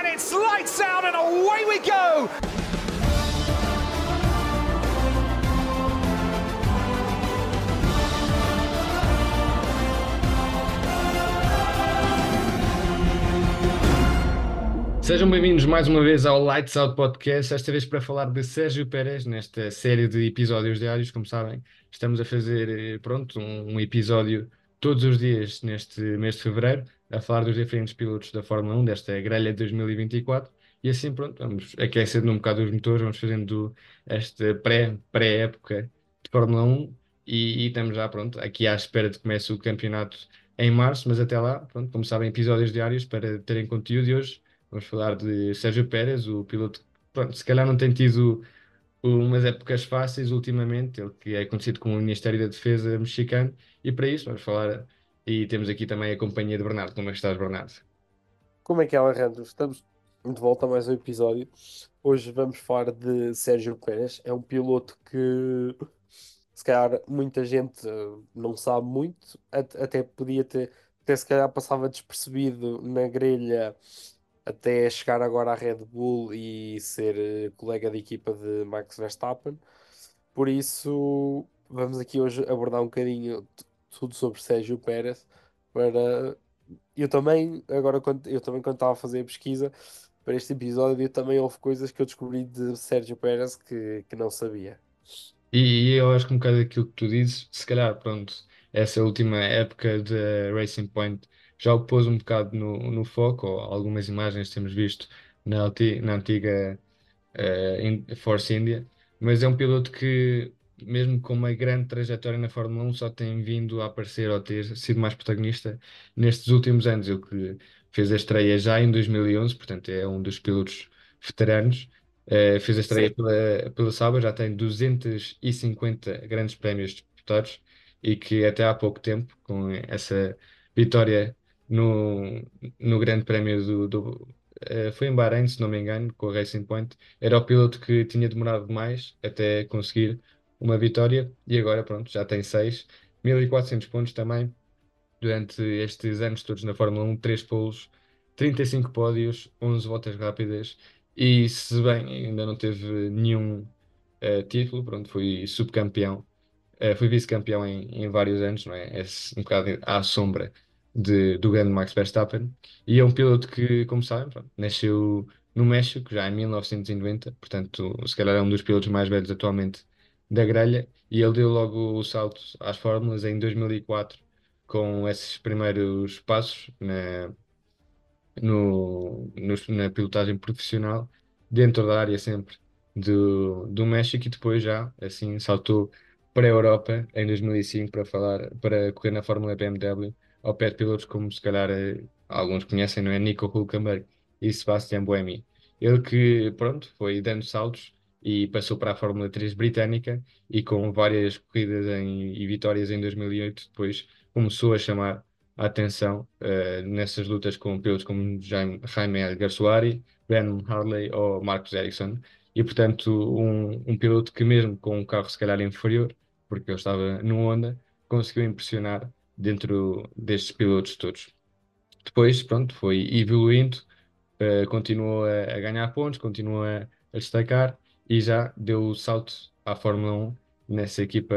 and it's lights out and away we go. Sejam bem-vindos mais uma vez ao Lights Out Podcast, esta vez para falar de Sérgio Pérez, nesta série de episódios diários, como sabem, estamos a fazer, eh, pronto, um, um episódio todos os dias neste mês de Fevereiro, a falar dos diferentes pilotos da Fórmula 1, desta grelha de 2024, e assim, pronto, vamos aquecendo um bocado os motores, vamos fazendo esta pré, pré-época de Fórmula 1, e, e estamos já, pronto, aqui à espera de que comece o campeonato em março, mas até lá, pronto, como sabem, episódios diários para terem conteúdo de hoje. Vamos falar de Sérgio Pérez, o piloto que, pronto, se calhar não tem tido umas épocas fáceis ultimamente, ele que é conhecido como o Ministério da Defesa mexicano, e para isso vamos falar, e temos aqui também a companhia de Bernardo. Como é que estás, Bernardo? Como é que é, Alejandro? Estamos de volta a mais um episódio. Hoje vamos falar de Sérgio Pérez. É um piloto que, se calhar, muita gente eh, não sabe muito, at- até podia ter, até se calhar passava despercebido na grelha até chegar agora à Red Bull e ser eh, colega de equipa de Max Verstappen. Por isso, vamos aqui hoje abordar um bocadinho tudo sobre Sérgio Pérez para eu também, agora quando, eu também quando estava a fazer a pesquisa para este episódio, também houve coisas que eu descobri de Sérgio Pérez que, que não sabia. E, e eu acho que um bocado aquilo que tu dizes, se calhar, pronto, essa última época de Racing Point já o pôs um bocado no, no foco, algumas imagens temos visto na, na antiga in- Force India, mas é um piloto que, mesmo com uma grande trajetória na Fórmula 1, só tem vindo a aparecer ou ter sido mais protagonista nestes últimos anos. Ele que fez a estreia já em 2011, portanto é um dos pilotos veteranos. Eh, fez a estreia Sim. pela, pela Sauber, já tem 250 grandes prémios disputados e que até há pouco tempo, com essa vitória no, no Grande Prémio do, do, eh, foi em Bahrein, se não me engano, com a Racing Point. Era o piloto que tinha demorado mais até conseguir uma vitória e agora, pronto, já tem seis. 1400 pontos também durante estes anos todos na Fórmula 1, 3 polos, 35 pódios, 11 voltas rápidas e se bem ainda não teve nenhum eh, título, pronto, foi subcampeão, eh, foi vice-campeão em, em vários anos, não é? É um bocado à sombra de, do grande Max Verstappen e é um piloto que, como sabem, pronto, nasceu no México já em 1990, portanto, se calhar é um dos pilotos mais velhos atualmente da grelha e ele deu logo o salto às fórmulas em 2004 com esses primeiros passos na, no, no- na pilotagem profissional, dentro da área sempre do, do México, e depois já assim saltou para a Europa em 2005 para falar, para correr na Fórmula BMW, ao pé de pilotos como se calhar eh, alguns conhecem, não é? Nico Hülkenberg e Sebastian Buemi. Ele que, pronto, foi dando saltos e passou para a Fórmula 3 britânica e com várias corridas em, e vitórias em 2008, depois começou a chamar a atenção eh, nessas lutas com pilotos como Jaime, Jaime Alguersuari, Ben Harley ou Marcus Ericsson. E, portanto, um, um piloto que, mesmo com um carro se calhar inferior, porque ele estava no Honda, conseguiu impressionar dentro destes pilotos todos. Depois, pronto, foi evoluindo, eh, continuou a, a ganhar pontos, continuou a, a destacar e já deu o salto à Fórmula 1 nessa equipa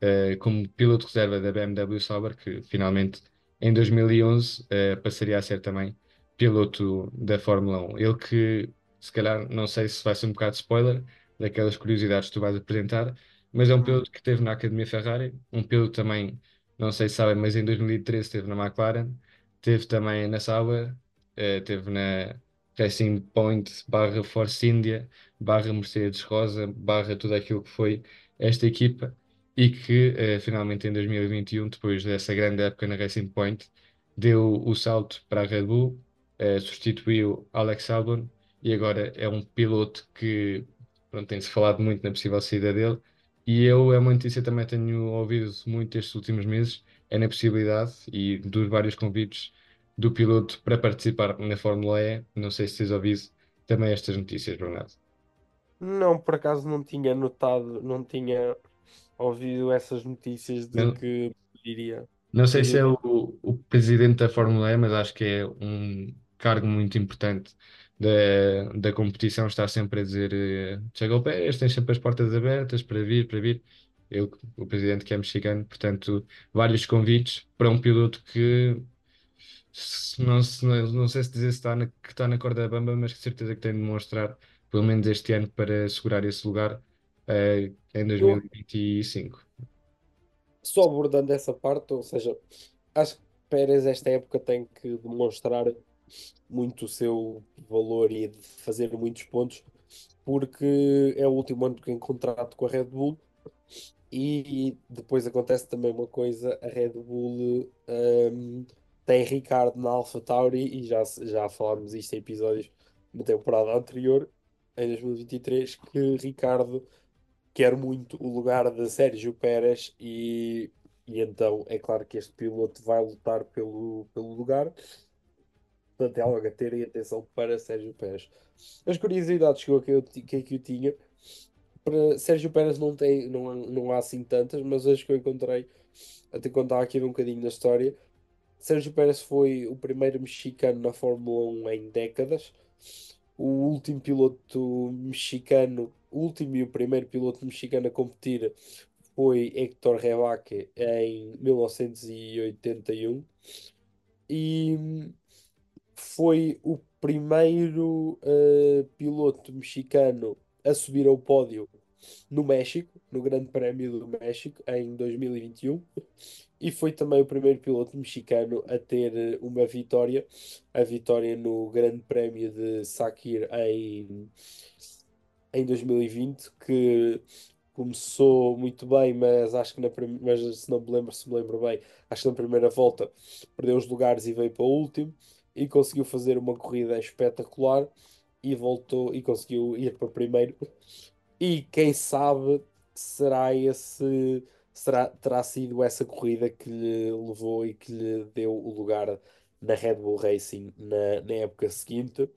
eh, como piloto reserva da BMW Sauber, que finalmente em 2011 eh, passaria a ser também piloto da Fórmula 1. Ele que, se calhar, não sei se vai ser um bocado spoiler daquelas curiosidades que tu vais apresentar, mas é um piloto que esteve na Academia Ferrari, um piloto também, não sei se sabem, mas em 2013 esteve na McLaren, esteve também na Sauber, eh, esteve na Racing Point barra Force India, barra Mercedes Rosa, barra tudo aquilo que foi esta equipa e que eh, finalmente em 2021, depois dessa grande época na Racing Point, deu o salto para a Red Bull, eh, substituiu Alex Albon e agora é um piloto que tem-se falado muito na possível saída dele. E eu, é uma notícia também tenho ouvido muito estes últimos meses, é na possibilidade e dos vários convites do piloto para participar na Fórmula E. Não sei se tens ouvido também estas notícias, Bernardo. Não, por acaso não tinha notado, não tinha ouvido essas notícias de Não, que iria. não sei se é o, o presidente da Fórmula E, mas acho que é um, cargo muito importante da, da competição está sempre a dizer eh, Checo Pérez, tens sempre as portas abertas para vir, para vir. Eu, o presidente que é mexicano, portanto, vários convites para um piloto que não, não, sei se dizer se está na, que está na corda bamba, mas com certeza que tem de demonstrar, pelo menos este ano, para segurar esse lugar eh, em Eu 2025. só abordando essa parte, ou seja, acho que Pérez esta época tem que demonstrar muito o seu valor e de fazer muitos pontos, porque é o último ano que em contrato com a Red Bull e depois acontece também uma coisa, a Red Bull hum, tem Ricardo na AlphaTauri e já, já falámos isto em episódios na temporada anterior, em 2023, que Ricardo quer muito o lugar de Sérgio Pérez e, e então é claro que este piloto vai lutar pelo, pelo lugar. Portanto, é algo a terem atenção para Sérgio Pérez. As curiosidades que eu, que eu, que eu tinha, para Sérgio Pérez não tem, não, não há assim tantas, mas as que eu encontrei, até contar aqui um bocadinho da história. Sérgio Pérez foi o primeiro mexicano na Fórmula 1 em décadas. O último piloto mexicano, o último e o primeiro piloto mexicano a competir foi Héctor Rebaque em 1981 e foi o primeiro eh, piloto mexicano a subir ao pódio no México, no Grande Prémio do México, em 2021. E foi também o primeiro piloto mexicano a ter eh, uma vitória, a vitória no Grande Prémio de Sakir em, em 2020, que começou muito bem, mas acho que na mas se não me lembro, se me lembro bem, acho que na primeira volta perdeu os lugares e veio para o último e conseguiu fazer uma corrida espetacular e voltou e conseguiu ir para primeiro. E quem sabe será esse será, terá sido essa corrida que lhe levou e que lhe deu o lugar na Red Bull Racing na, na época seguinte.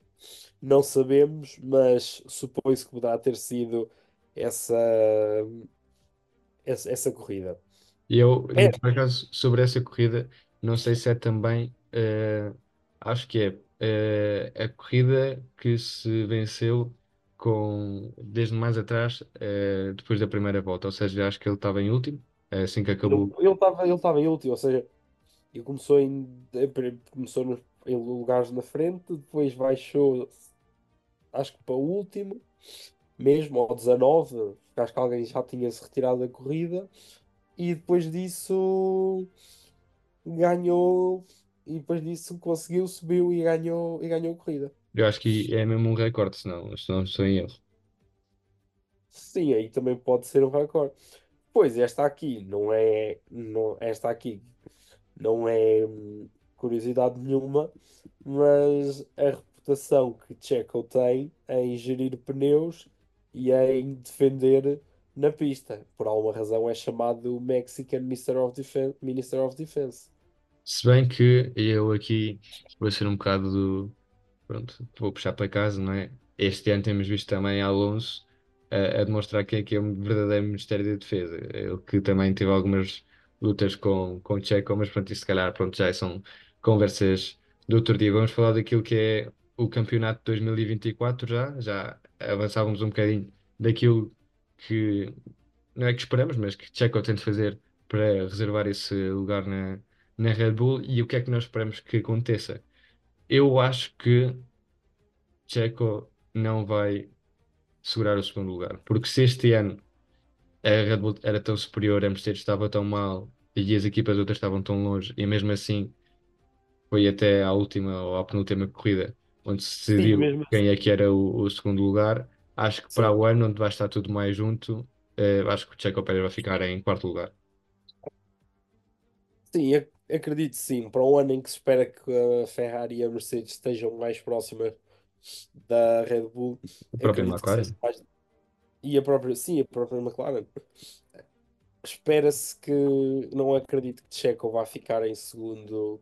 Não sabemos, mas supõe-se que poderá ter sido essa, essa, essa corrida. E eu, É, por acaso, sobre essa corrida, não sei se é também, eh, acho que é eh, a corrida que se venceu com, desde mais atrás, eh, depois da primeira volta, ou seja, acho que ele estava em último, eh, assim que acabou. ele estava ele estava em último, ou seja, ele começou em, começou nos, em lugares na frente, depois baixou, acho que para o último, mesmo ao 19, acho que alguém já tinha se retirado da corrida, e depois disso ganhou, e depois disso conseguiu, subiu e ganhou, e ganhou a corrida. Eu acho que é mesmo um recorde, se não, se não estou em erro. Sim, aí também pode ser um recorde. Pois, esta aqui não é, não, esta aqui não é hum, curiosidade nenhuma, mas a reputação que Checo tem em gerir pneus e em defender na pista. Por alguma razão é chamado o Mexican Minister of Defense. Minister of Defense. Se bem que eu aqui vou ser um bocado do. Pronto, vou puxar para casa, não é? Este ano temos visto também Alonso a, a demonstrar que é, que é um verdadeiro Ministério da Defesa. Ele que também teve algumas lutas com, com o Checo, mas pronto, isso se calhar pronto, já são conversas do outro dia. Vamos falar daquilo que é o campeonato de 2024 já, já avançávamos um bocadinho daquilo que não é que esperamos, mas que Checo tem de fazer para reservar esse lugar na, na Red Bull e o que é que nós esperamos que aconteça. Eu acho que Checo não vai segurar o segundo lugar, porque se este ano a Red Bull era tão superior, a Mercedes estava tão mal e as equipas outras estavam tão longe, e mesmo assim foi até à última ou à penúltima corrida onde se Sim, viu mesmo quem assim. é que era o, o segundo lugar. Acho que para Sim. o ano, onde vai estar tudo mais junto, eh, acho que o Checo Pérez vai ficar em quarto lugar. Sim, acredito sim. Para um ano em que se espera que a Ferrari e a Mercedes estejam mais próximas da Red Bull, A própria McLaren. mais. E a própria, sim, a própria McLaren. Espera-se que não acredito que Checo vá ficar em segundo,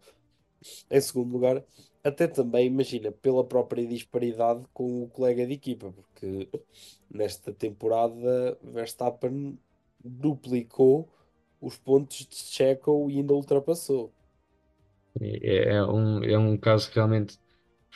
em segundo lugar. Até também, imagina, pela própria disparidade com o colega de equipa, porque nesta temporada Verstappen duplicou os pontos de Checo e ainda ultrapassou. É, é um, é um caso realmente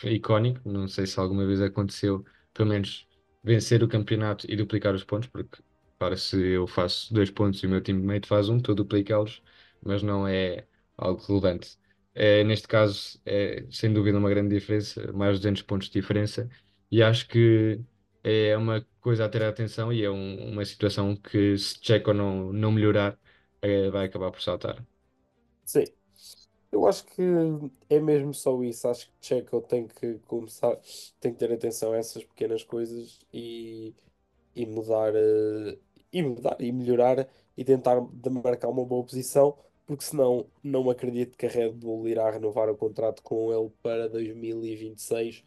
icónico. Não sei se alguma vez aconteceu, pelo menos, vencer o campeonato e duplicar os pontos, porque, claro, se eu faço dois pontos e o meu teammate faz um, estou a duplicá-los, mas não é algo relevante. É, neste caso, é sem dúvida uma grande diferença, mais de 200 pontos de diferença, e acho que é uma coisa a ter atenção e é um- uma situação que, se Checo não, não melhorar, eh, vai acabar por saltar. Sim, eu acho que é mesmo só isso. Acho que Checo tem que começar, tem que ter atenção a essas pequenas coisas e, e mudar, eh, e mudar e melhorar e tentar marcar uma boa posição, porque senão não acredito que a Red Bull irá renovar o contrato com ele para 2026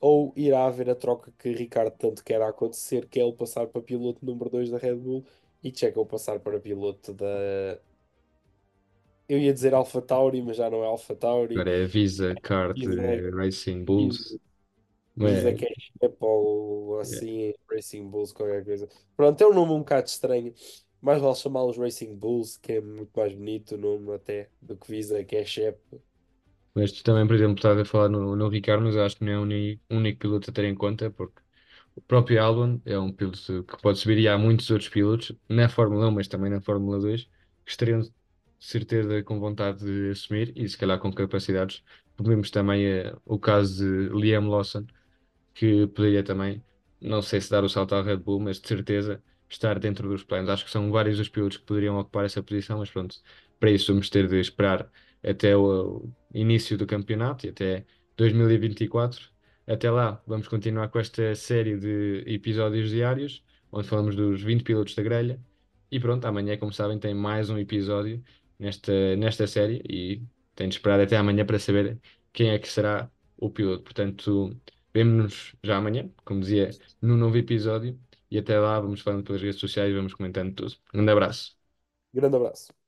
ou irá haver a troca que Ricardo tanto quer acontecer, que é ele passar para piloto número 2 da Red Bull e Checo passar para piloto da. Eu ia dizer AlphaTauri, mas já não é AlphaTauri. Agora é Visa, Kart, Visa, eh, Racing Bulls, Visa mas, Cash ou é, assim, Racing Bulls, qualquer coisa. Pronto, é um nome um bocado estranho. Mais vale chamá-los Racing Bulls, que é muito mais bonito o nome até do que Visa Cash App. mas tu também, por exemplo, estás a falar no, no Ricardo, mas acho que não é o uni- único piloto a ter em conta, porque o próprio Albon é um piloto que pode subir e há muitos outros pilotos na Fórmula 1, mas também na Fórmula 2, que estariam de certeza com vontade de assumir e se calhar com capacidades. Vemos também eh, o caso de Liam Lawson, que poderia também, não sei se dar o salto à Red Bull, mas de certeza estar dentro dos planos. Acho que são vários os pilotos que poderiam ocupar essa posição, mas pronto, para isso vamos ter de esperar até o início do campeonato e até 2024. Até lá, vamos continuar com esta série de episódios diários, onde falamos dos 20 pilotos da grelha. E pronto, amanhã, como sabem, tem mais um episódio nesta, nesta série e tem de esperar até amanhã para saber quem é que será o piloto. Portanto, vemo-nos já amanhã, como dizia, num novo episódio. E até lá, vamos falando pelas redes sociais vamos comentando tudo. Um grande abraço. Grande abraço.